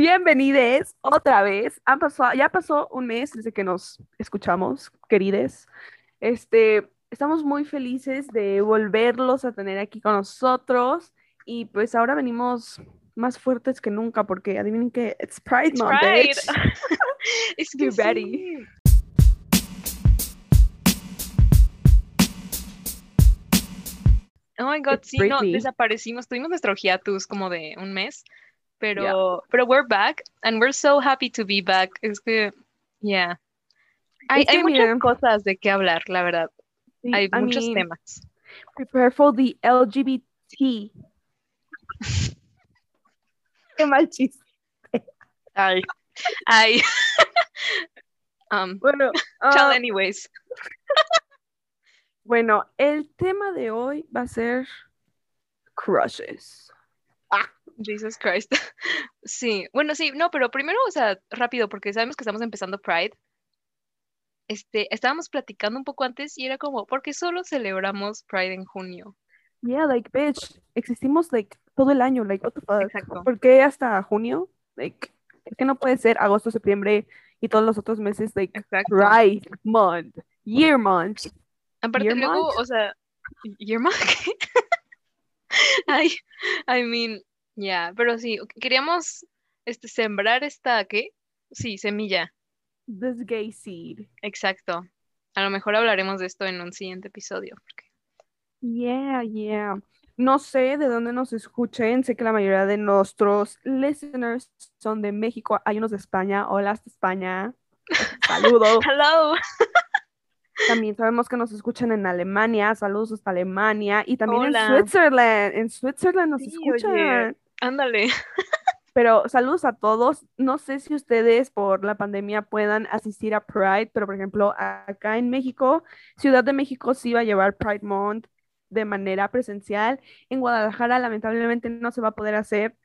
Bienvenides otra vez. Han pasado, ya pasó un mes desde que nos escuchamos, querides. Este, estamos muy felices de volverlos a tener aquí con nosotros y pues ahora venimos más fuertes que nunca porque adivinen que it's Pride It's Month. Pride. bitch. Es Be que ready. sí. Oh my god, It's sí, no, desaparecimos. Tuvimos nuestro hiatus como de un mes, pero, pero we're back and we're so happy to be back. Es que, yeah. Hay, hay muchas cosas de qué hablar, la verdad. sí, Hay I muchos mean, temas. Prepare for the LGBT. Qué mal chiste. Ay, ay. um, Bueno, chill ah, anyways. bueno, el tema de hoy va a ser crushes. Jesus Christ. Sí, bueno, sí, no, pero primero, o sea, rápido, porque sabemos que estamos empezando Pride. Este, estábamos platicando un poco antes y era como, ¿por qué solo celebramos Pride en junio? Yeah, like, bitch, existimos, like, todo el año, like, what the fuck? Exacto. ¿Por qué hasta junio? Like, ¿por qué no puede ser agosto, septiembre y todos los otros meses, like, Exacto. Pride Month, Year Month? Aparte Year luego, month? o sea, ¿year month? Ay, I mean, yeah, pero sí, queríamos este, sembrar esta, ¿qué? Sí, semilla, This gay seed. exacto. A lo mejor hablaremos de esto en un siguiente episodio. porque- Yeah, yeah. No sé de dónde nos escuchen, sé que la mayoría de nuestros listeners son de México, hay unos de España, hola hasta España, saludos. Hello. También sabemos que nos escuchan en Alemania, saludos hasta Alemania, y también Hola. en Switzerland, en Switzerland nos Sí, escuchan. oye. Ándale. Pero saludos a todos. No sé si ustedes por la pandemia puedan asistir a Pride, pero por ejemplo, acá en México, Ciudad de México sí va a llevar Pride Month de manera presencial. En Guadalajara, lamentablemente, no se va a poder hacer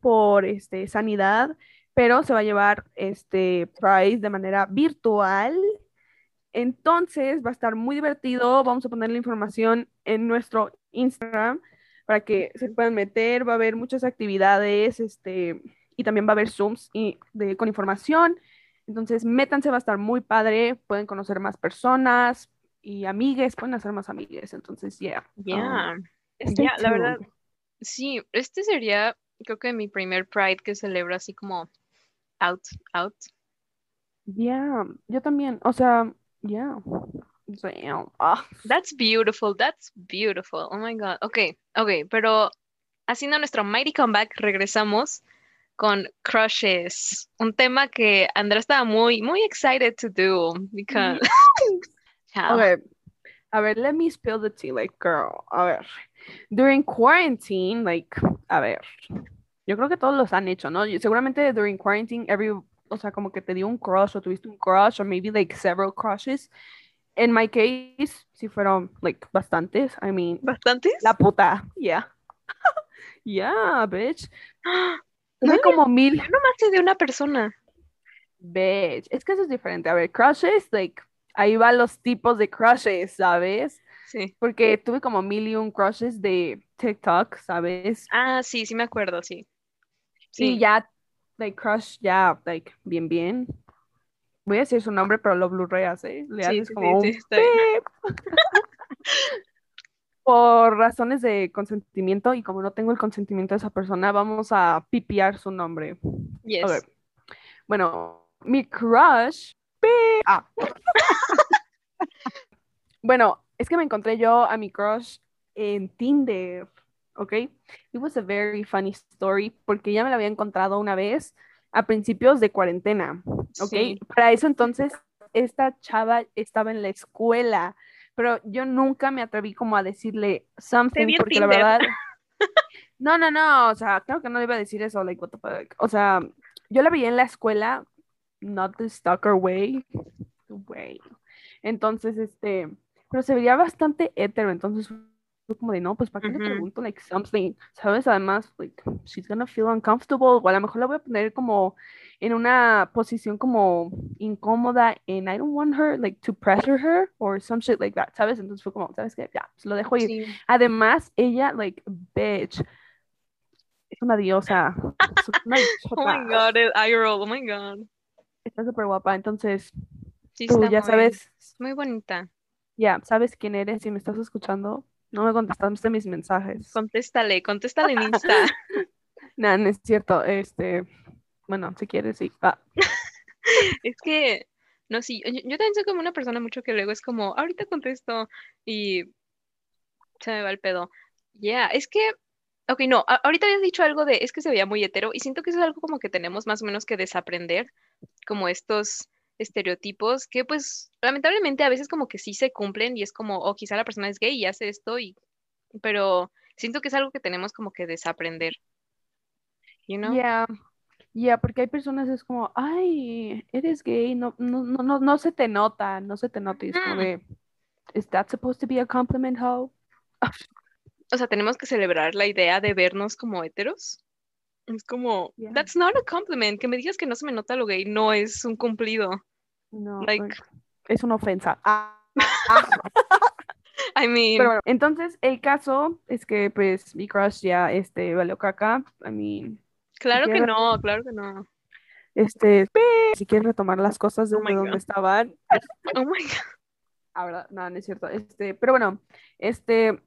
por este, sanidad, pero se va a llevar este Pride de manera virtual. Entonces va a estar muy divertido. Vamos a poner la información en nuestro Instagram para que se puedan meter. Va a haber muchas actividades, este, y también va a haber Zooms y de, con información. Entonces, métanse, va a estar muy padre. Pueden conocer más personas y amigues, pueden hacer más amigues. Entonces, yeah. Ya, um, stay ya, la verdad, sí, este sería, creo que mi primer Pride que celebro así como out, out. Yeah, yo también. O sea, yeah. Damn. Ah, That's beautiful, that's beautiful. Oh my God. Ok, ok, pero haciendo nuestro mighty comeback, regresamos con crushes, un tema que Andrea estaba muy, muy excited to do because. Okay. A ver, let me spill the tea, like, girl. A ver. During quarantine, like, a ver. Yo creo que todos los han hecho, ¿no? Seguramente during quarantine, every, o sea, como que te dio un crush o tuviste un crush, or maybe like several crushes. In my case, sí fueron, like, bastantes. I mean, ¿Bastantes? la puta, yeah. yeah, bitch. No como mil, Yo nomás sé de una persona. bitch. Es que eso es diferente. A ver, crushes, like, ahí van los tipos de crushes, ¿sabes? Sí. Porque tuve como mil y un crushes de TikTok, ¿sabes? Ah, sí, sí me acuerdo, sí. Y Sí. ya, like, crush, ya, like, bien, bien. Voy a decir su nombre, pero lo blurreas, ¿eh? Le Sí, haces sí, como sí, un. Por razones de consentimiento, y como no tengo el consentimiento de esa persona, vamos a pipiar su nombre. Yes. A ver. Bueno, mi crush. Ah. bueno, es que me encontré yo a mi crush en Tinder, ¿ok? It was a very funny story porque ya me la había encontrado una vez a principios de cuarentena, ¿ok? Sí. Para eso entonces, esta chava estaba en la escuela, pero yo nunca me atreví como a decirle something vi porque la verdad... No, no, no, o sea, claro que no le iba a decir eso, like, what the fuck. O sea, yo la veía en la escuela, not the stalker way, way. Entonces, este, pero se veía bastante hetero, entonces como de, no, pues, ¿para qué le Ujú. pregunto, like, something? ¿Sabes? Además, like, she's gonna feel uncomfortable, o a lo mejor la voy a poner como en una posición como incómoda, and I don't want her, like, to pressure her, or some shit like that, ¿sabes? Entonces fue como, ¿sabes qué? Ya, pues lo dejo ir. Sí. Además, ella, like, bitch, es una diosa. Es una Oh my god, el eye roll, oh my god. Está súper guapa, entonces Sí, tú ya muy, sabes, muy bonita. ya sabes quién eres y me estás escuchando. No me contestaste mis mensajes. Contéstale, contéstale en Insta. Nah, no es cierto. Este, bueno, si quieres, sí. Ah, Es que, no, sí, yo, yo también soy como una persona mucho que luego es como, ahorita contesto y se me va el pedo. Ya, es que, ok, no, a- ahorita habías dicho algo de, es que se veía muy hetero y siento que eso es algo como que tenemos más o menos que desaprender, como estos estereotipos que pues lamentablemente a veces como que sí se cumplen y es como, oh, quizá la persona es gay y hace esto y, pero siento que es algo que tenemos como que desaprender, you know? Ya, ya, porque hay personas es como, ay, eres gay, no, no, no, no, no se te nota, no se te nota. Y es como Ujú. de, ¿is that supposed to be a compliment, hoe? O sea, tenemos que celebrar la idea de vernos como heteros. Es como, Yeah. that's not a compliment. Que me digas que no se me nota lo gay no es un cumplido. No, Like- es una ofensa. Ah, I mean, Pero bueno, entonces el caso es que pues mi crush ya este valió caca. I mean, claro que no, claro que no. este, si quieres retomar las cosas Oh desde my donde God. estaban. Oh my God. Ahora, no, no es cierto. Este, pero bueno, este,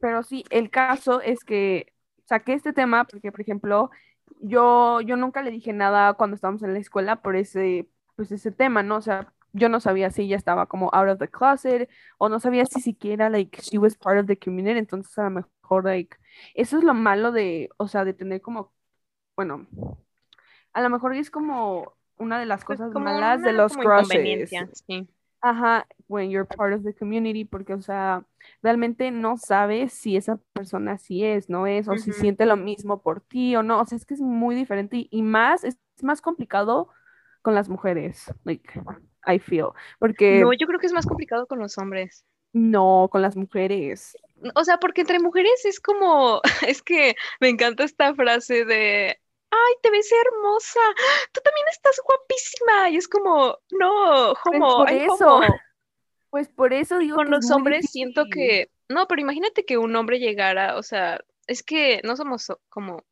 pero sí, el caso es que saqué este tema porque, por ejemplo, yo, yo nunca le dije nada cuando estábamos en la escuela por ese, pues ese tema, ¿no? O sea, yo no sabía si ella estaba como out of the closet o no sabía si siquiera, like, she was part of the community, entonces a lo mejor, like, eso es lo malo de, o sea, de tener como, bueno, a lo mejor es como una de las Pues cosas malas de los crushes. sí. Ajá, when you're part of the community, porque, o sea, realmente no sabes si esa persona sí es, no es, o si siente lo mismo por ti o no, o sea, es que es muy diferente y, y más, es, es más complicado con las mujeres, like, I feel, porque No, yo creo que es más complicado con los hombres. no, con las mujeres, O sea, porque entre mujeres es como, es que me encanta esta frase de, ay, te ves hermosa, tú también estás guapísima. Y es como, no, Pues homo, por eso, homo. pues por eso digo Con que los hombres siento que, no, pero imagínate que un hombre llegara, o sea, es que no somos so- como,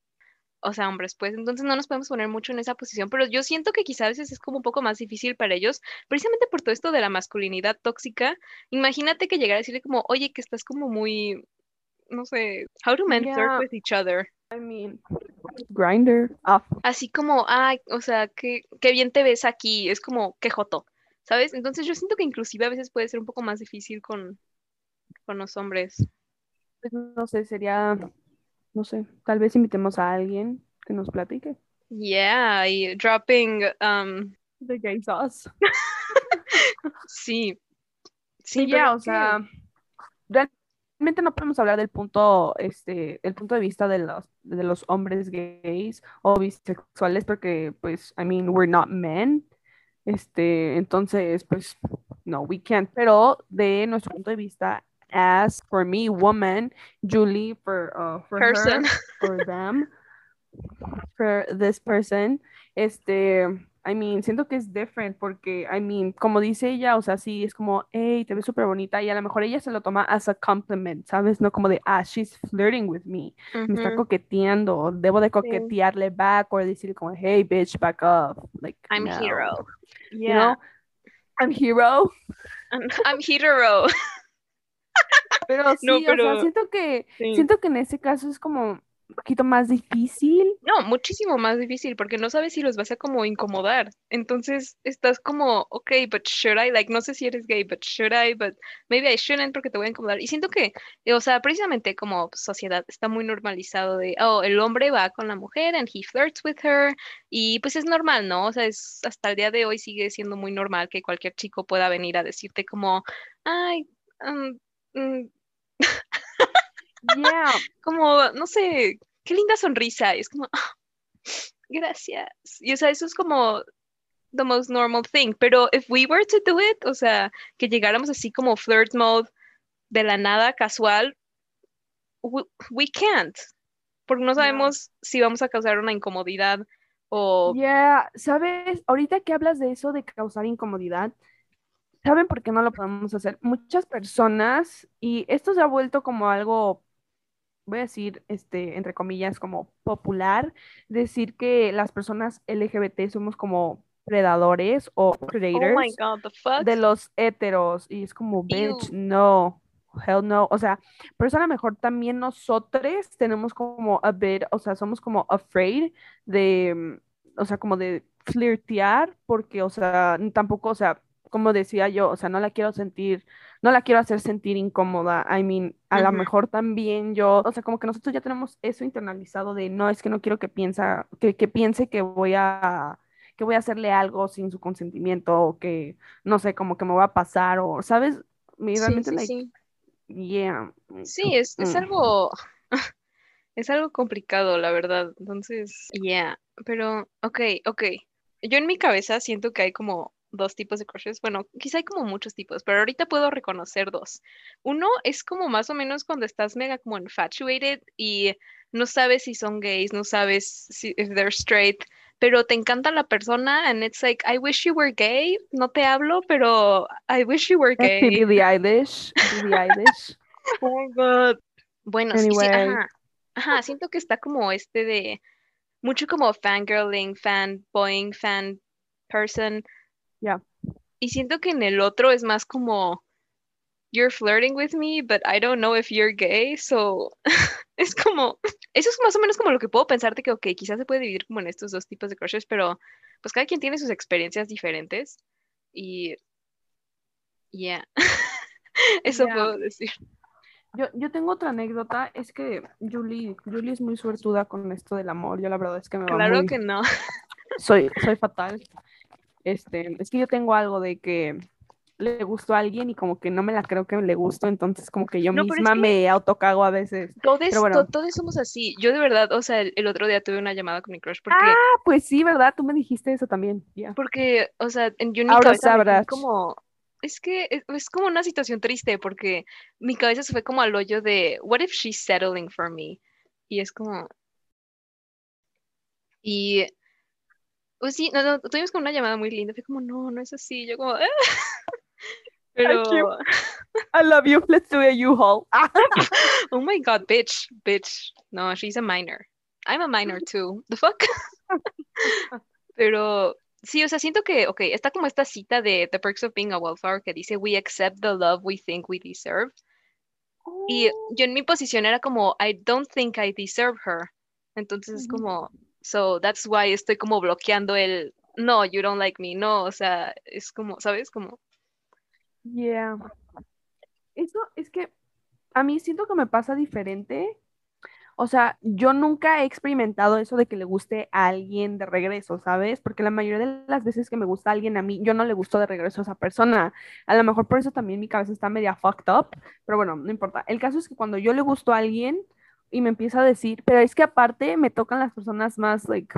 o sea, hombres, pues, entonces no nos podemos poner mucho en esa posición, pero yo siento que quizá a veces es como un poco más difícil para ellos, precisamente por todo esto de la masculinidad tóxica. Imagínate que llegara a decirle como, oye, que estás como muy, no sé, how do men flirt Yeah. with each other? I mean, grinder, ah, Así como, ay, o sea, qué, qué bien te ves aquí, es como, qué joto, ¿sabes? Entonces yo siento que inclusive a veces puede ser un poco más difícil con, con los hombres. pues no sé, sería, no sé, tal vez invitemos a alguien que nos platique. Yeah, y dropping, um, The gay sauce. sí, Sí, sí, pero o sea, realmente no podemos hablar del punto, este, el punto de vista de los, de los hombres gays o bisexuales porque, pues, I mean, we're not men. Este, entonces, pues, no, we can't. Pero de nuestro punto de vista, as for me, woman, Julie, for, uh, for her, person. for them, for this person, este, I mean, siento que es different porque, I mean, como dice ella, o sea, sí, es como, hey, te ves súper bonita y a lo mejor ella se lo toma as a compliment, ¿sabes? No como de, ah, she's flirting with me, me está coqueteando, debo de coquetearle back o decir como, hey, bitch, back up, like, I'm no, hero. you Yeah, know? I'm hero, I'm, I'm hetero. pero sí, No, o sea, siento que, Sí. siento que en ese caso es como un poquito más difícil. No, muchísimo más difícil porque no sabes si los vas a como incomodar. Entonces estás como, ok, but should I? Like, no sé si eres gay, but should I? But maybe I shouldn't porque te voy a incomodar. Y siento que, eh, o sea, precisamente como sociedad está muy normalizado de, oh, el hombre va con la mujer and he flirts with her. Y pues es normal, ¿no? O sea, es, hasta el día de hoy sigue siendo muy normal que cualquier chico pueda venir a decirte como, ay, um, mm, Yeah, como, no sé, qué linda sonrisa. Y es como, "Ah, gracias. Y o sea, eso es como the most normal thing. Pero if we were to do it, o sea, que llegáramos así como flirt mode de la nada casual, we, we can't. Porque no sabemos si vamos a causar una incomodidad o... Yeah, ¿sabes? Ahorita que hablas de eso de causar incomodidad, ¿saben por qué no lo podemos hacer? Muchas personas, y esto se ha vuelto como algo voy a decir, este, entre comillas, como popular, decir que las personas LGBT somos como predadores o predators oh my God, the fuck? de los heteros. Y es como, bitch, no, hell no. O sea, por eso a lo mejor también nosotros tenemos como a bit, o sea, somos como afraid de, o sea, como de flirtear, porque, o sea, tampoco, o sea, como decía yo, o sea, no la quiero sentir, no la quiero hacer sentir incómoda. I mean, a lo mejor también yo, o sea, como que nosotros ya tenemos eso internalizado de no, es que no quiero que piensa, que, que piense que voy a, que voy a hacerle algo sin su consentimiento, o que, no sé, como que me va a pasar, o, ¿sabes? Sí, realmente, sí, like, sí. yeah. Sí, es, es mm. algo, es algo complicado, la verdad. Entonces, yeah. Pero, ok, ok. Yo en mi cabeza siento que hay como dos tipos de crushes. Bueno, quizá hay como muchos tipos, pero ahorita puedo reconocer dos. Uno es como más o menos cuando estás mega como infatuated y no sabes si son gays, no sabes si if they're straight, pero te encanta la persona and it's like, I wish you were gay. No te hablo, pero I wish you were gay. Billie Eilish, Billie Eilish. Oh my God. Bueno, sí, sí, Anyway. ajá. Ajá, siento que está como este de mucho como fangirling, fanboying, fan person. Ya. Y siento que en el otro es más como you're flirting with me, but I don't know if you're gay, so es como eso es más o menos como lo que puedo pensarte que ok, quizás se puede dividir como en estos dos tipos de crushes, pero pues cada quien tiene sus experiencias diferentes y yeah. Eso Ya. puedo decir. Yo, yo tengo otra anécdota, es que Julie, Julie es muy suertuda con esto del amor, yo la verdad es que me va Claro muy, que no. soy, soy fatal. Este, es que yo tengo algo de que le gustó a alguien y como que no me la creo que le gustó, entonces como que yo No, pero es misma que- me autocago a veces. Todos, bueno. to- todos somos así. Yo de verdad, o sea, el, el otro día tuve una llamada con mi crush porque, Ah, pues sí, ¿verdad? Tú me dijiste eso también. ya. porque, o sea, en, yo en mi Ahora cabeza sabrás. como, es que es, es como una situación triste porque mi cabeza se fue como al hoyo de, what if she's settling for me? Y es como, y, pues sí, no, no, tuvimos como una llamada muy linda, fue como, no, no es así, yo como, "Ah". pero. I love you, let's do a U-Haul. Oh my god, bitch, bitch, no, she's a minor. I'm a minor too. The fuck? Pero sí, o sea, siento que, ok, está como esta cita de The Perks of Being a Wallflower que dice, We accept the love we think we deserve. Y yo en mi posición era como, I don't think I deserve her. Entonces es como, so that's why estoy como bloqueando el, no, you don't like me, no, o sea, es como, ¿sabes? Como, Yeah. Eso es que a mí siento que me pasa diferente. O sea, yo nunca he experimentado eso de que le guste a alguien de regreso, ¿sabes? Porque la mayoría de las veces que me gusta a alguien a mí, yo no le gusto de regreso a esa persona. A lo mejor por eso también mi cabeza está media fucked up, pero bueno, no importa. El caso es que cuando yo le gusto a alguien y me empieza a decir, pero es que aparte me tocan las personas más, like,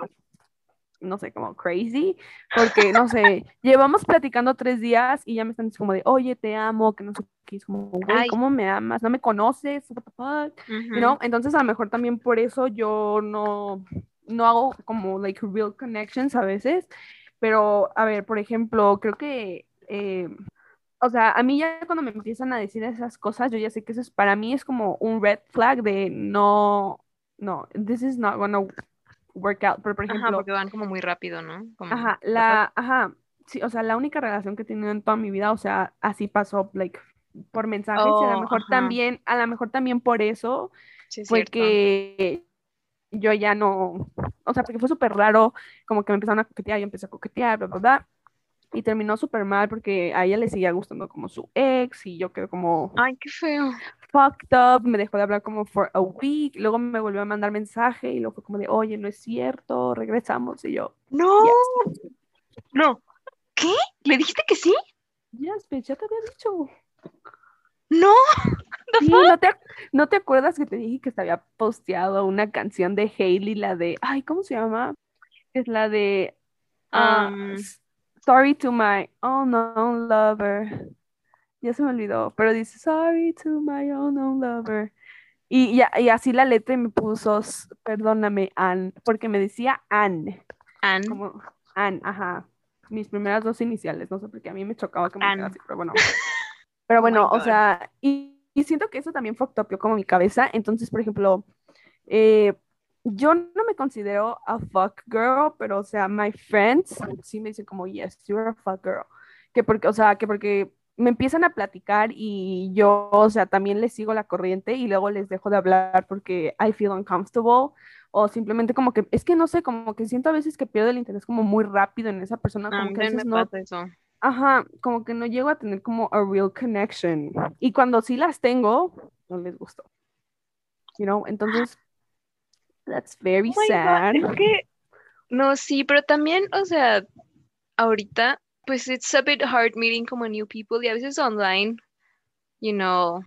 no sé, como crazy, porque, no sé, llevamos platicando tres días y ya me están diciendo como de, oye, te amo, que no sé qué, es como, güey. ¿cómo me amas? ¿No me conoces? What the fuck? You know? Entonces a lo mejor también por eso yo no, no hago como, like, real connections a veces, pero, a ver, por ejemplo, creo que... eh, o sea, a mí ya cuando me empiezan a decir esas cosas, yo ya sé que eso es, para mí es como un red flag de no, no, this is not gonna work out. Pero por Ajá, ejemplo, porque van como muy rápido, ¿no? Como, Ajá, la, ajá, sí, o sea, la única relación que he tenido en toda mi vida, o sea, así pasó, like, por mensajes, y a Oh, lo mejor ajá. también, a lo mejor también por eso Sí, fue cierto. que yo ya no, o sea, porque fue súper raro, como que me empezaron a coquetear, yo empecé a coquetear, bla, bla, bla, y terminó súper mal porque a ella le seguía gustando como su ex, y yo quedé como Ay, qué feo. fucked up, me dejó de hablar como for a week, luego me volvió a mandar mensaje, y luego fue como de, oye, no es cierto, regresamos, y yo, No, no. ¿Qué? ¿Le dijiste que sí? yes, bitch, ya te había dicho. No. Sí? ¿no te, ¿no te acuerdas que te dije que se había posteado una canción de Hailey, la de, ay, ¿cómo se llama? Es la de ah, Um, Sorry to my unknown lover. Ya se me olvidó, pero dice Sorry to my unknown lover. Y, ya, y así la letra y me puso, perdóname, Ann, porque me decía Ann, Anne. como Ann, ajá. Mis primeras dos iniciales, no sé por qué a mí me chocaba que me así, pero bueno. Pero Oh bueno, o God. sea, y, y siento que eso también fucked como mi cabeza. Entonces, por ejemplo, eh, yo no me considero a fuck girl, pero o sea, my friends sí me dicen como, yes, you're a fuck girl. Que porque, o sea, que porque me empiezan a platicar y yo, o sea, también les sigo la corriente y luego les dejo de hablar porque I feel uncomfortable o simplemente como que, es que no sé, como que siento a veces que pierdo el interés como muy rápido en esa persona, como que a veces no, eso. ajá, como que no llego a tener como a real connection y cuando sí las tengo, no les gustó, you know, entonces, that's very Oh my God, sad. es que, no, sí, pero también, o sea, ahorita, pues it's a bit hard meeting como new people y a veces online, you know,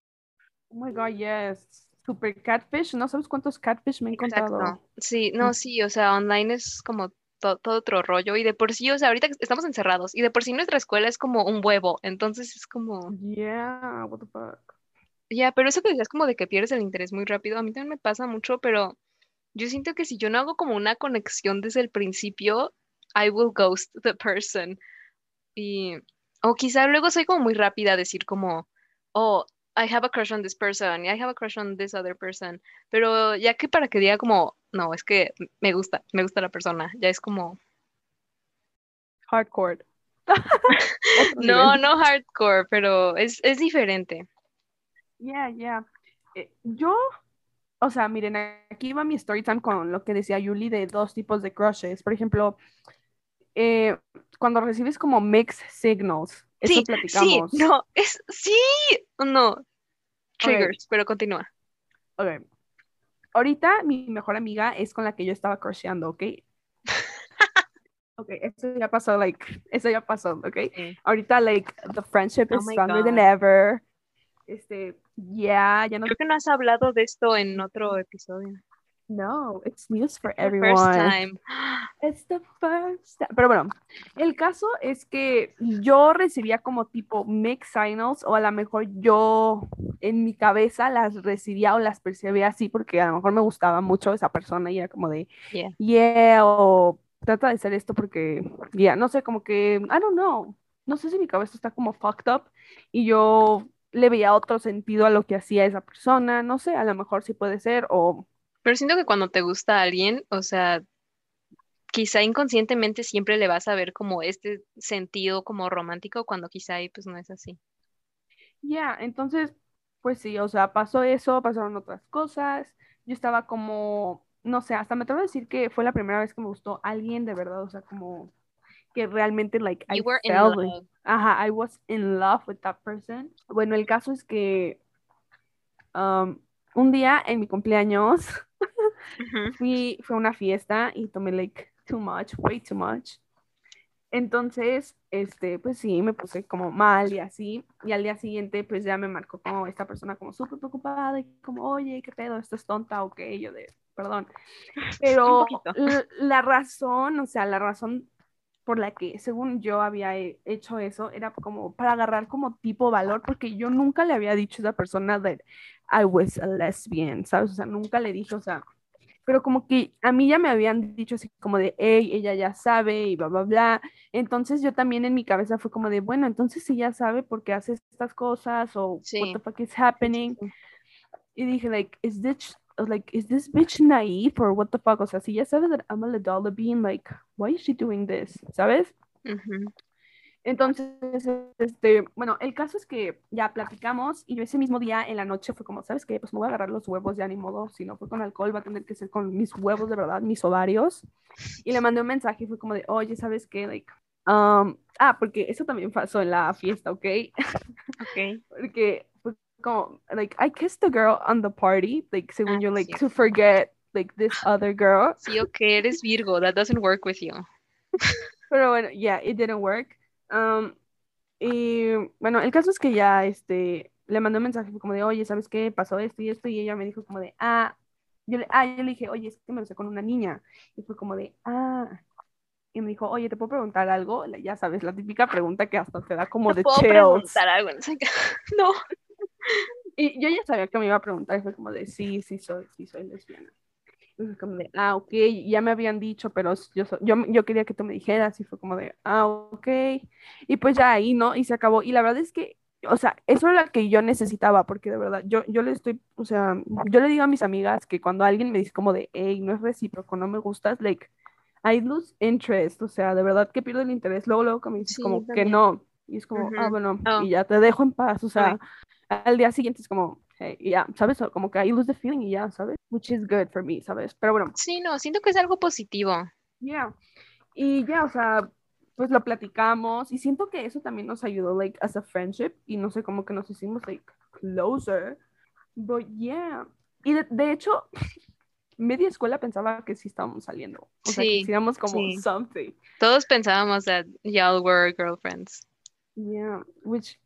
Oh my God, yes. Super catfish, no sabes cuántos catfish me he encontrado. exacto. Sí, no, sí, o sea, online es como to- todo otro rollo y de por sí, o sea, ahorita que estamos encerrados y de por sí nuestra escuela es como un huevo, entonces es como, Yeah, what the fuck. ya, pero eso que decías como de que pierdes el interés muy rápido, a mí también me pasa mucho, pero yo siento que si yo no hago como una conexión desde el principio, I will ghost the person. Y, o quizá luego soy como muy rápida a decir como, oh, I have a crush on this person, I have a crush on this other person, pero ya que para que diga como, no, es que me gusta, me gusta la persona, ya es como, Hardcore. No, no hardcore, pero es, es diferente. Yeah, yeah. Eh, yo, o sea, miren, aquí va mi story time con lo que decía Yuli de dos tipos de crushes. Por ejemplo, eh, cuando recibes como mixed signals, eso Sí, sí, platicamos. no, es, sí, no, triggers, pero continúa. Ok. Ahorita mi mejor amiga es con la que yo estaba crusheando, ¿ok? Ok, eso ya pasó, like, eso ya pasó, ¿ok? Sí. Ahorita, like, the friendship Oh is stronger than God. ever. Este, yeah, ya no, Creo que no has hablado de esto en otro episodio. no, it's news for The first everyone. time. It's the first time. Pero bueno, el caso es que yo recibía como tipo mixed signals o a lo mejor yo en mi cabeza las recibía o las percibía así porque a lo mejor me gustaba mucho esa persona y era como de, Yeah. yeah, o trata de hacer esto porque, yeah, no sé, como que, I don't know, no sé si mi cabeza está como fucked up y yo le veía otro sentido a lo que hacía esa persona, no sé, a lo mejor sí puede ser o... Pero siento que cuando te gusta alguien, o sea, quizá inconscientemente siempre le vas a ver como este sentido como romántico cuando quizá ahí pues no es así. Ya, entonces, pues sí, o sea, pasó eso, pasaron otras cosas. Yo estaba como, no sé, hasta me atrevo a decir que fue la primera vez que me gustó alguien de verdad, o sea, como que realmente, like, I in fell, love. ajá, I was in love with that person. Bueno, el caso es que um, un día en mi cumpleaños Ujú. fui, fue una fiesta y tomé, like, too much, way too much. Entonces, este, pues sí, me puse como mal y así. Y al día siguiente, pues ya me marcó como esta persona como súper preocupada y como, oye, ¿qué pedo? ¿Esto es tonta o qué? Yo de, perdón. Pero la razón, o sea, la razón por la que, según yo había he- hecho eso, era como para agarrar como tipo valor, porque yo nunca le había dicho a esa persona that I was a lesbian, ¿sabes? O sea, nunca le dije, o sea, pero como que a mí ya me habían dicho así como de, hey, ella ya sabe y bla, bla, bla. Entonces yo también en mi cabeza fue como de, bueno, entonces si ya sabe por qué hace estas cosas o Sí. what the fuck is happening. Y dije, like, is this, like, is this bitch naive or what the fuck? O sea, si ya sabe that I'm a Ladala being, like, why is she doing this? ¿Sabes? Entonces, este, bueno, el caso es que ya platicamos y yo ese mismo día en la noche fue como, ¿sabes qué? Pues me voy a agarrar los huevos ya ni modo, si no fue con alcohol va a tener que ser con mis huevos de verdad, mis ovarios. Y le mandé un mensaje y fue como de, oye, ¿sabes qué? Like, um, ah, porque eso también pasó en la fiesta, ¿ok? Ok. Porque como, like, I kissed the girl on the party, like, según Ah, yo, like, sí. to forget, like, this other girl. Sí, ok, eres Virgo. That doesn't work with you. Pero bueno, yeah, it didn't work. Um, y bueno, el caso es que ya este, le mandé un mensaje como de, oye, ¿sabes qué? Pasó esto y esto. Y ella me dijo como de, ah, yo le, ah, yo le dije, oye, es que me besé con una niña. Y fue como de, ah. Y me dijo, oye, ¿te puedo preguntar algo? Ya sabes, la típica pregunta que hasta te da como ¿Te de puedo chills. preguntar algo? No. Y yo ya sabía que me iba a preguntar. Y fue como de, sí, sí soy, sí soy lesbiana. Y fue como de, ah, ok, ya me habían dicho, pero yo, yo, yo quería que tú me dijeras. Y fue como de, ah, ok. Y pues ya ahí, ¿no? Y se acabó. Y la verdad es que o sea, eso era lo que yo necesitaba, porque de verdad, yo, yo le estoy, o sea, yo le digo a mis amigas que cuando alguien me dice como de, hey, no es recíproco, no me gustas, like, I lose interest, o sea, de verdad que pierdo el interés, luego, luego que me dices Sí, como que no, y es como, ah, Ujú. bueno, Oh. y ya te dejo en paz, o sea, al día siguiente es como, hey, ya, ¿sabes? O Como que I lose the feeling y ya, ¿sabes? Which is good for me, ¿sabes? Pero bueno, Sí, no, siento que es algo positivo. Yeah. Y ya, o sea, pues lo platicamos y siento que eso también nos ayudó, like, as a friendship y no sé, cómo que nos hicimos, like, closer. But yeah. Y de, de hecho, media escuela pensaba que sí estábamos saliendo. O sea, que Sí, hacíamos como sí. something. Todos pensábamos that y'all were girlfriends. Yeah. Which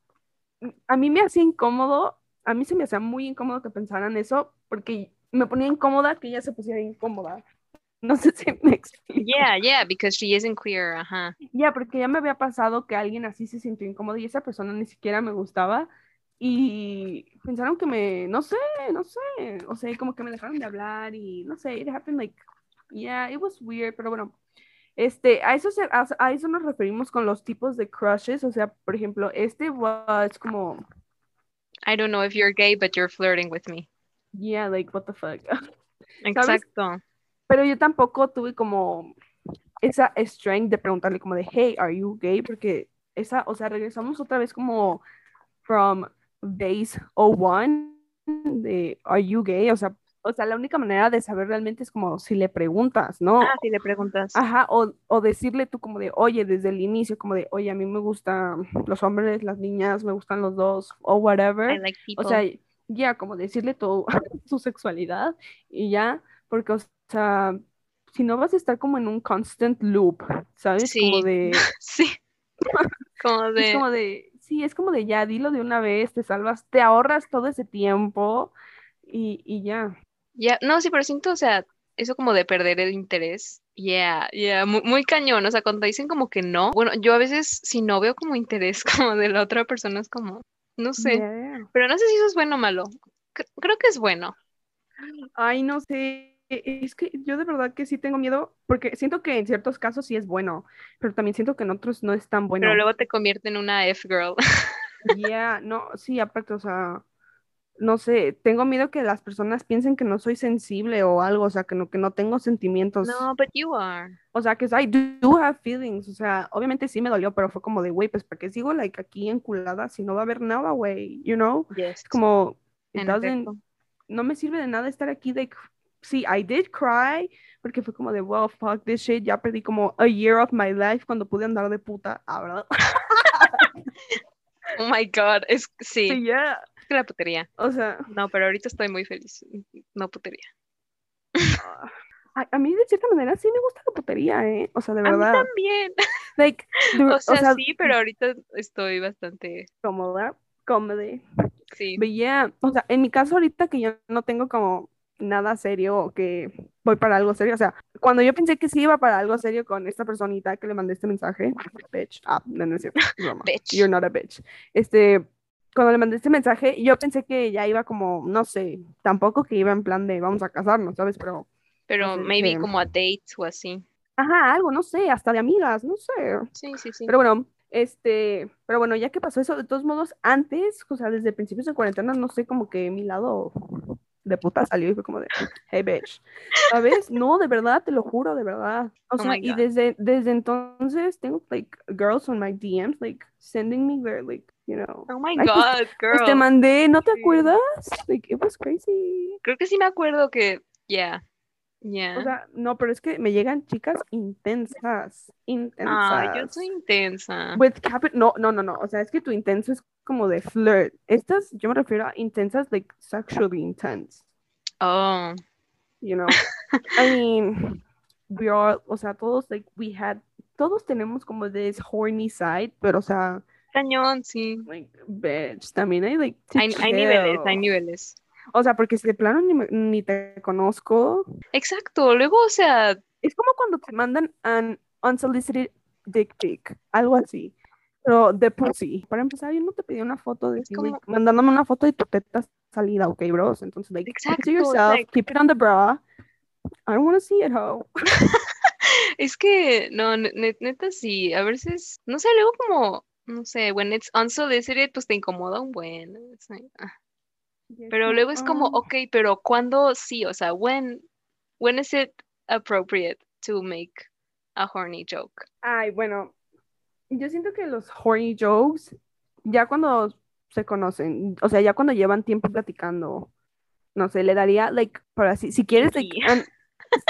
a mí me hacía incómodo, a mí se me hacía muy incómodo que pensaran eso porque me ponía incómoda que ella se pusiera incómoda. No sé si me explico. Yeah, yeah, because she isn't queer, ajá. Ya, porque ya me había pasado que alguien así se sintió incómodo y esa persona ni siquiera me gustaba y pensaron que me, no sé, no sé, o sea, como que me dejaron de hablar y no sé, it happened like, yeah, it was weird, pero bueno, este, a eso, se, a, a eso nos referimos con los tipos de crushes, o sea, por ejemplo, este was como, I don't know if you're gay, but you're flirting with me. yeah, like, what the fuck, Exacto. pero yo tampoco tuve como esa strength de preguntarle como de, hey, are you gay? Porque esa, o sea, regresamos otra vez como from base 01 de, are you gay? O sea, o sea, la única manera de saber realmente es como si le preguntas, ¿no? Ah, si le preguntas. Ajá, o, o decirle tú como de, oye, desde el inicio, como de, oye, a mí me gustan los hombres, las niñas, me gustan los dos, o whatever. I like people. O sea, ya como decirle tu, su sexualidad y ya, porque, o sea, si no vas a estar como en un constant loop, ¿sabes? Como Sí. de, sí. Como es de, como de, sí, es como de ya, dilo de una vez, te salvas, te ahorras todo ese tiempo y, y ya. Ya, no, sí, pero siento, o sea, eso como de perder el interés. Yeah, yeah, muy, muy cañón. O sea, cuando dicen como que no, bueno, yo a veces si no veo como interés como de la otra persona es como, no sé, Yeah. pero no sé si eso es bueno o malo. Cre- creo que es bueno. Ay, no sé. Es que yo de verdad que sí tengo miedo, porque siento que en ciertos casos sí es bueno, pero también siento que en otros no es tan bueno. Pero luego te convierte en una F-girl. Yeah, no, sí, aparte, o sea, no sé, tengo miedo que las personas piensen que no soy sensible o algo, o sea, que no, que no tengo sentimientos. No, but you are. O sea, que I do have feelings, o sea, obviamente sí me dolió, pero fue como de, güey, pues, ¿para qué sigo, like, aquí enculada si no va a haber nada, güey, you know? Yes. Es como, it no me sirve de nada estar aquí, like, sí, I did cry, porque fue como de, well, fuck this shit, ya perdí como a year of my life cuando pude andar de puta, ah, ¿verdad? Oh my God, es sí, es que la putería. o sea, No, pero ahorita estoy muy feliz. No putería. ah, a, a mí de cierta manera sí me gusta la putería, ¿eh? O sea, de A mí verdad, también. like, de- O sea, sí, pero ahorita estoy bastante, cómoda, cómoda. sí. But yeah, o sea, en mi caso ahorita que yo no tengo como nada serio o que voy para algo serio, o sea, cuando yo pensé que sí iba para algo serio con esta personita que le mandé este mensaje, bitch, ah, no, no es cierto, broma. Bitch. you're not a bitch, este, cuando le mandé este mensaje, yo pensé que ya iba como, no sé, tampoco que iba en plan de vamos a casarnos, ¿sabes? Pero, Pero maybe que- como a dates o así. ajá, algo, no sé, hasta de amigas, no sé, Sí, sí, sí. pero bueno, este, pero bueno, ya que pasó eso, de todos modos, antes, o sea, desde principios de cuarentena, no sé, como que mi lado de puta salió y fue como de, hey, bitch, ¿sabes? No, de verdad, te lo juro, de verdad. O Oh sea, y desde, desde entonces tengo, like, girls on my DMs, like, sending me their, like, you know, Oh my Ay, pues, God, pues girl. te mandé, ¿no te Sí. acuerdas? Like, it was crazy. Creo que sí me acuerdo que, yeah, yeah. O sea, no, pero es que me llegan chicas intensas, intensas. Ah, yo soy intensa. With no, no, no, no. O sea, es que tu intenso es como de flirt. Estas, yo me refiero a intensas, like sexually intense. Oh, You know? I mean, we all, o sea, todos, like, we had, todos tenemos como this horny side, pero, o sea, cañón, sí. like, bitch, también hay, like, Hay, hay niveles, hay niveles. O sea, porque si de plano ni, ni te conozco, Exacto. Luego, o sea, es como cuando te mandan an unsolicited dick pic, algo así. Pero de pussy. Para empezar, yo no te pedí una foto de ti, like, como- mandándome una foto de tu teta salida, ok, bros. Entonces, like, Exacto, to yourself, like- keep it on the bra. I don't want to see it, ho. es que, no, ne- ne- neta sí, a veces, no sé, luego como no sé, when it's unsolicited, pues te incomoda un buen. like, ah. Pero luego es como, "Oh". ok, pero ¿cuándo sí? O sea, when, when is it appropriate to make a horny joke? Ay, bueno, yo siento que los horny jokes, ya cuando se conocen, o sea, ya cuando llevan tiempo platicando, no sé, le daría, like, para así, si quieres, like, an-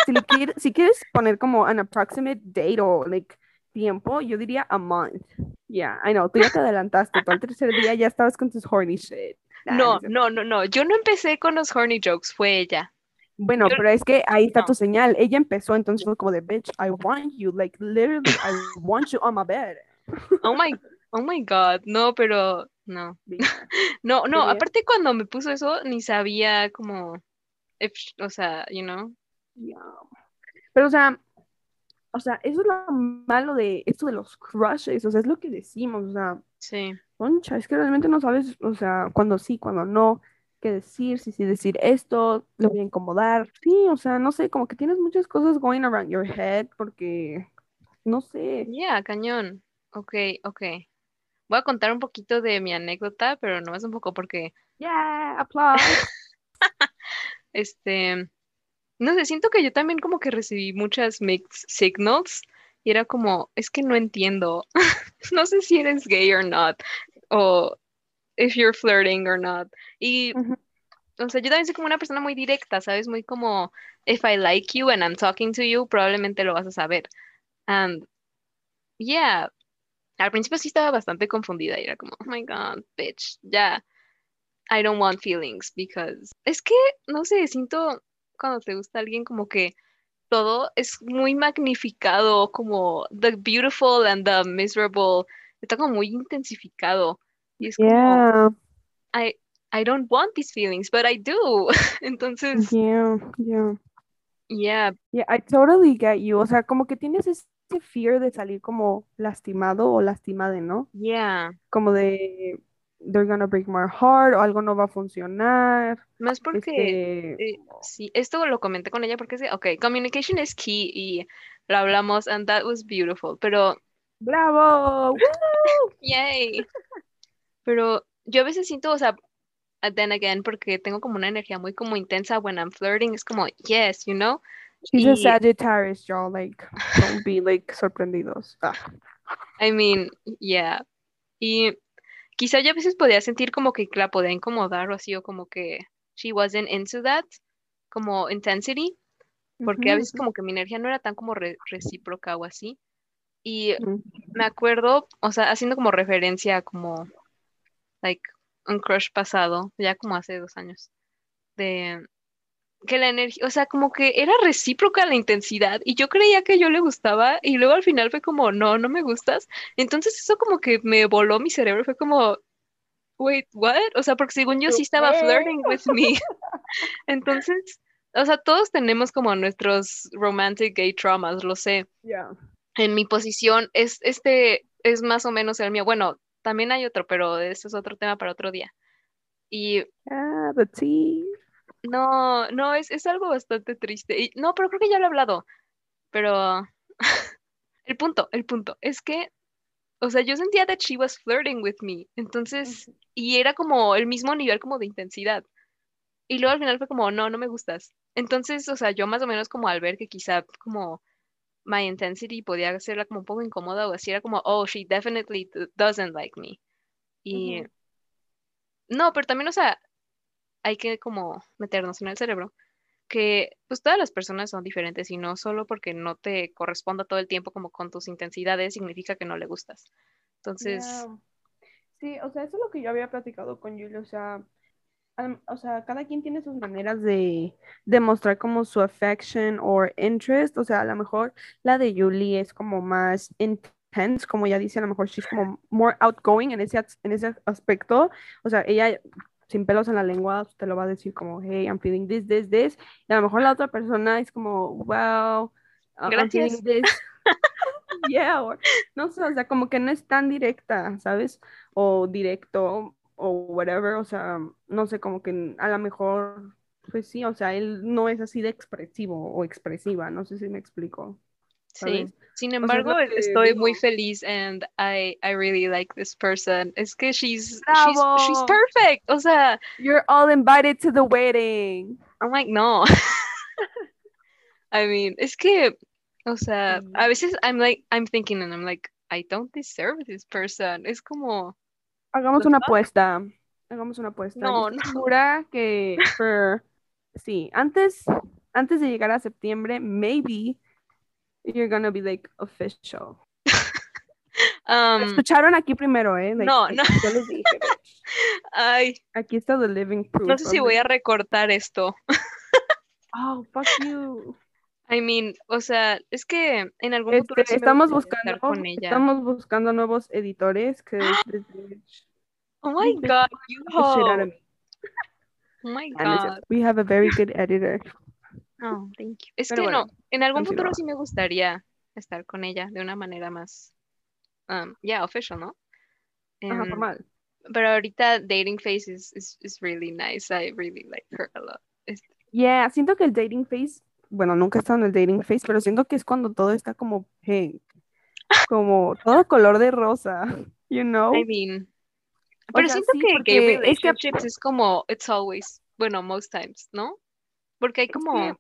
si, le si quieres poner como an approximate date o, like, tiempo, yo diría a month. Yeah, I know, tú ya te adelantaste, tú al tercer día ya estabas con tus horny shit. Nah, No, no, no, no. Yo no empecé con los horny jokes, fue ella. Bueno, Yo- pero es que ahí está no. tu señal. Ella empezó, entonces fue como de, bitch, I want you, like, literally, I want you on my bed. Oh my, oh my God. No, pero no. No, no, aparte cuando me puso eso, ni sabía como, if, o sea, you know. Yeah. Pero, o sea, o sea, eso es lo malo de esto de los crushes, o sea, es lo que decimos, o sea, Sí. concha, es que realmente no sabes, o sea, cuando sí, cuando no, qué decir, si sí decir esto, lo voy a incomodar. Sí, o sea, no sé, como que tienes muchas cosas going around your head, porque, no sé. Yeah, cañón. Ok, ok. Voy a contar un poquito de mi anécdota, pero no es un poco porque, Yeah, applause. este, no sé, siento que yo también como que recibí muchas mixed signals y era como, es que no entiendo. No sé si eres gay or not, o if you're flirting or not. Y, o sea, yo también soy como una persona muy directa, ¿sabes? Muy como, if I like you and I'm talking to you, probablemente lo vas a saber. And, yeah, al principio sí estaba bastante confundida y era como, oh my God, bitch, ya, I don't want feelings because es que, no sé, siento cuando te gusta alguien como que todo es muy magnificado, como the beautiful and the miserable, está como muy intensificado y es como, Yeah, I, I don't want these feelings, but I do. Entonces, yeah, yeah. yeah, Yeah, I totally get you. O sea, como que tienes ese fear de salir como lastimado o lastimada, ¿no? yeah. Como de they're gonna break my heart o algo no va a funcionar. Más porque Este, Eh, sí, esto lo comenté con ella porque de, ok, communication is key y lo hablamos and that was beautiful, pero ¡bravo! ¡Woo! yay. Pero yo a veces siento, o sea, then again, porque tengo como una energía muy como intensa when I'm flirting, es como, yes, you know, She's a Sagittarius, y'all. Like, don't be like sorprendidos. Ah. I mean, yeah. Y quizá yo a veces podía sentir como que la podía incomodar o así, o como que she wasn't into that, como intensity, porque a veces como que mi energía no era tan como re- recíproca o así. Y ujú. me acuerdo, o sea, haciendo como referencia a como, like, un crush pasado, ya como hace dos años, de que la energía, o sea, como que era recíproca la intensidad y yo creía que yo le gustaba y luego al final fue como, no, no me gustas. Entonces eso como que me voló mi cerebro, fue como, wait, what? O sea, porque según yo sí estaba flirting with me. Entonces, o sea, todos tenemos como nuestros romantic gay traumas, lo sé. Yeah. En mi posición es este es más o menos el mío. Bueno, también hay otro, pero ese es otro tema para otro día. Y Ah, the tea. No, no, es, es algo bastante triste. Y, no, pero creo que ya lo he hablado. Pero el punto, el punto es que, o sea, yo sentía that she was flirting with me. Entonces, y era como el mismo nivel como de intensidad. Y luego al final fue como, no, no me gustas. Entonces, o sea, yo más o menos como al ver que quizá como my intensity podía hacerla como un poco incómoda o así, era como, oh, she definitely doesn't like me. Y no, pero también, o sea, hay que como meternos en el cerebro que pues todas las personas son diferentes y no solo porque no te corresponda todo el tiempo como con tus intensidades significa que no le gustas. Entonces, Yeah. Sí, o sea, eso es lo que yo había platicado con Julio, o sea, am- o sea, cada quien tiene sus maneras de demostrar como su affection or interest, o sea, a lo mejor la de Julie es como más intense, como ya dice, a lo mejor she's como more outgoing en ese, en ese aspecto, o sea, ella sin pelos en la lengua te lo va a decir como, hey, I'm feeling this, this, this, y a lo mejor la otra persona es como, wow, uh, I'm feeling Gracias. this. Yeah, or- no sé, o sea, como que no es tan directa, ¿sabes? O directo, o whatever, o sea, no sé, como que a lo mejor, pues sí, o sea, él no es así de expresivo o expresiva, no sé si me explico. ¿Sabes? Sí. Sin embargo, estoy muy feliz and I, I really like this person. Es que she's, she's, perfect. O sea, You're all invited to the wedding. I'm like, no. I mean, es que, o sea, Mm. a veces I'm like, I'm thinking and I'm like, I don't deserve this person. Es como, Hagamos una fuck? apuesta. Hagamos una apuesta. No, no. segura que for- sí, antes, antes de llegar a septiembre, maybe you're gonna be like official. Um, escucharon aquí primero, ¿eh? Like, no, no. Yo les dije, ay, Aquí está the living proof. no sé si voy a recortar esto. Oh, fuck you. I mean, o sea, es que en algún Este, sí estamos buscando, con ella. estamos buscando nuevos editores que bitch Oh my god, you. Oh my god. We have a very good editor. Oh, thank you. Es Pero que no, bueno, en algún futuro sí me gustaría estar con ella de una manera más, um, yeah, official, ¿no? Ajá, Em, formal. pero ahorita dating phase is, is, is really nice. I really like her a lot. Es- Yeah, siento que el dating phase, bueno, nunca he estado en el dating phase, pero siento que es cuando todo está como pink, como todo color de rosa, you know? I mean, O pero sea, siento sí, que gay es que- relationships es como, it's always, bueno, most times, ¿no? Porque hay Es como, que,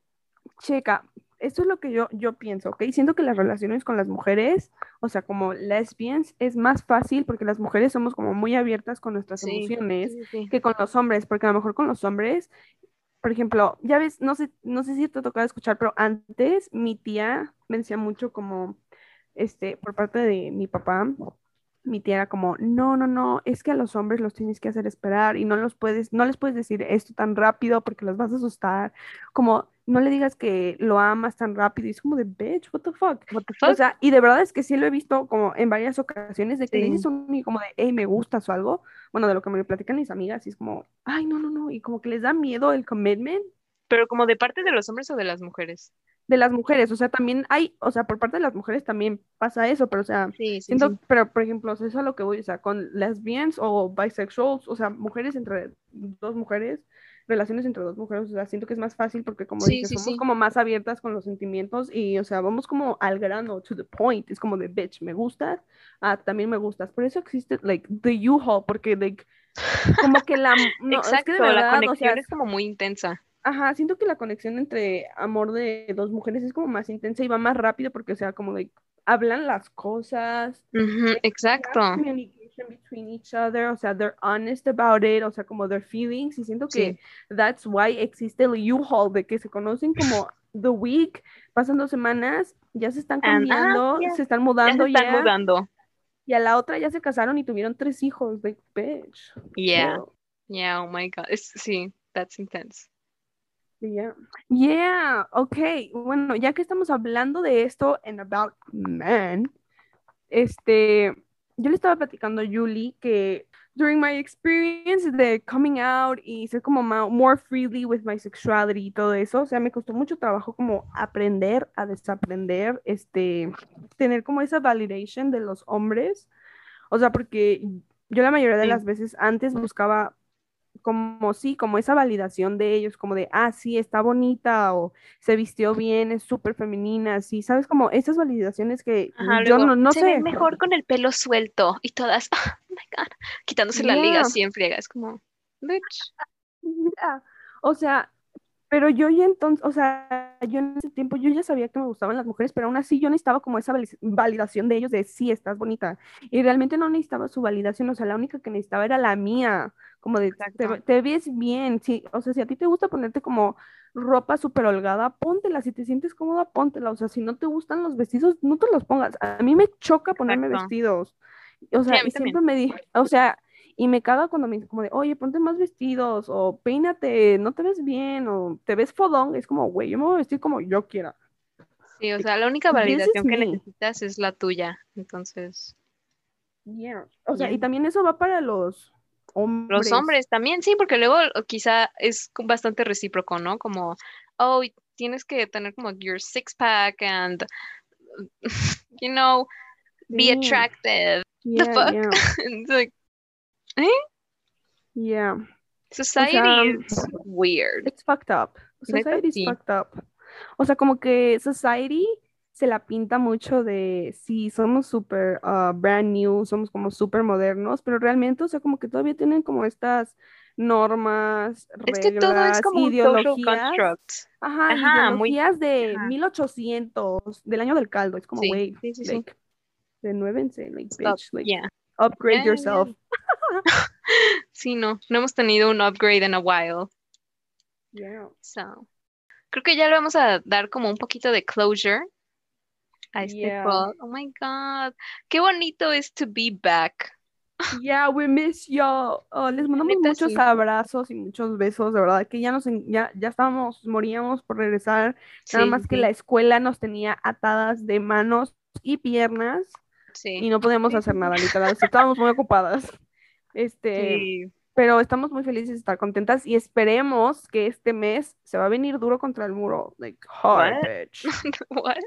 checa, esto es lo que yo, yo pienso, ¿ok? Siento que las relaciones con las mujeres, o sea, como lesbians, es más fácil porque las mujeres somos como muy abiertas con nuestras sí, emociones sí, sí, sí. que con los hombres, porque a lo mejor con los hombres, por ejemplo, ya ves, no sé, no sé si te tocaba escuchar, pero antes mi tía me decía mucho como, este, por parte de mi papá, mi tía era como, no, no, no, es que a los hombres los tienes que hacer esperar y no los puedes, no les puedes decir esto tan rápido porque los vas a asustar, como, no le digas que lo amas tan rápido y es como de, bitch, what the fuck. What the O fuck? sea, y de verdad es que sí lo he visto como en varias ocasiones de que le Sí. dices a un como de, hey, me gustas o algo. Bueno, de lo que me platican mis amigas, y es como, ay, no, no, no. Y como que les da miedo el commitment Pero como de parte de los hombres o de las mujeres. De las mujeres. O sea, también hay, o sea, por parte de las mujeres también pasa eso, pero o sea, Sí, sí, siento, sí. pero por ejemplo, eso es a lo que voy, o sea, con lesbians o bisexuals, o sea, mujeres entre dos mujeres, relaciones entre dos mujeres, o sea, siento que es más fácil porque como dices, somos como más abiertas con los sentimientos y, o sea, vamos como al grano, to the point, es como de, bitch, me gustas, ah, también me gustas, por eso existe, like, the U-Haul, porque, like, como que la, no, es que Exacto, de la verdad, o conexión sea, es como muy intensa. Ajá, siento que la conexión entre amor de dos mujeres es como más intensa y va más rápido porque, o sea, como de hablan las cosas, Ujú, have exacto. communication between each other, o sea, they're honest about it, o sea, como their feelings, y siento que that's why existe el U-Haul, de que se conocen como the week, pasan dos semanas, ya se están And- ah, cambiando, yeah, se están Ya mudando se están ya, mudando. y a la otra ya se casaron y tuvieron tres hijos, like, bitch. Yeah, yeah, oh my God. Es, sí, that's intense. Yeah. Yeah, ok. Bueno, ya que estamos hablando de esto en About Men, este, yo le estaba platicando a Julie que during my experience de coming out y ser como more freely with my sexuality y todo eso, o sea, me costó mucho trabajo como aprender a desaprender, este, tener como esa validation de los hombres, o sea, porque yo la mayoría de las veces antes buscaba como sí, como esa validación de ellos, como de, ah, sí, está bonita o se vistió bien, es súper femenina, sí, sabes, como esas validaciones que Ajá, yo luego, no, no se ve sé. mejor con el pelo suelto y todas, oh my God, quitándose la liga así en friega. Es como, bitch. O sea, pero yo ya entonces, o sea, yo en ese tiempo yo ya sabía que me gustaban las mujeres, pero aún así yo necesitaba como esa vali- validación de ellos de sí, estás bonita. Y realmente no necesitaba su validación, o sea, la única que necesitaba era la mía, como de, te, te ves bien, sí, o sea, si a ti te gusta ponerte como ropa súper holgada, póntela, si te sientes cómoda, póntela, o sea, si no te gustan los vestidos, no te los pongas. A mí me choca ponerme Exacto. vestidos, o Sí, sea, y siempre me di, o sea, y me caga cuando me dicen como de, oye, ponte más vestidos, o peínate, no te ves bien, o te ves fodón. Es como, güey, yo me voy a vestir como yo quiera. Sí, o sea, la única validación que me. necesitas es la tuya. Entonces, O sea, y Yeah. también eso va para los hombres. los hombres también, sí, porque luego quizá es bastante recíproco, ¿no? Como, oh, tienes que tener como your six pack and, you know, be attractive. Yeah, fuck? yeah, It's like, yeah. society is weird. It's fucked up. Society is fucked up. O sea, como que society se la pinta mucho de sí, somos súper uh, brand new, somos como súper modernos, pero realmente, o sea, como que todavía tienen como estas normas, Es que todo es reglas, como ideologías. Ajá, Ajá, muy- ideologías de ajá. 1800, del año del caldo. Es como, güey, sí, sí, sí. like, renuévense, like, bitch, like, yeah. Upgrade Yeah, yourself. Sí, no, no hemos tenido un upgrade in a while. Yeah. So, creo que ya le vamos a dar como un poquito de closure a este Yeah. pod. Oh my God, qué bonito es to be back. Yeah, we miss y'all. Oh, les mandamos muchos sí. abrazos y muchos besos, de verdad, que ya nos en- ya, ya estábamos, moríamos por regresar, nada Sí, más sí, que la escuela nos tenía atadas de manos y piernas sí, y no podíamos hacer nada, literal, estábamos muy ocupadas. Este, sí. pero estamos muy felices de estar contentas y esperemos que este mes se va a venir duro contra el muro, like hard, What? bitch. What?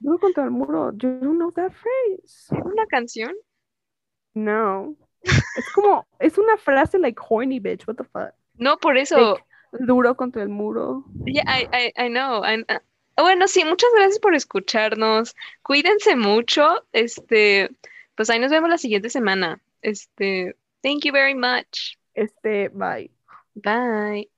Duro contra el muro. You don't know that phrase. ¿Una canción? No. Es como, es una frase like horny bitch, what the fuck. No, por eso. Like, duro contra el muro. Yeah, I, I, I know. I- bueno, sí, muchas gracias por escucharnos. Cuídense mucho. Este, pues ahí nos vemos la siguiente semana. Este, thank you very much. Este, bye. Bye.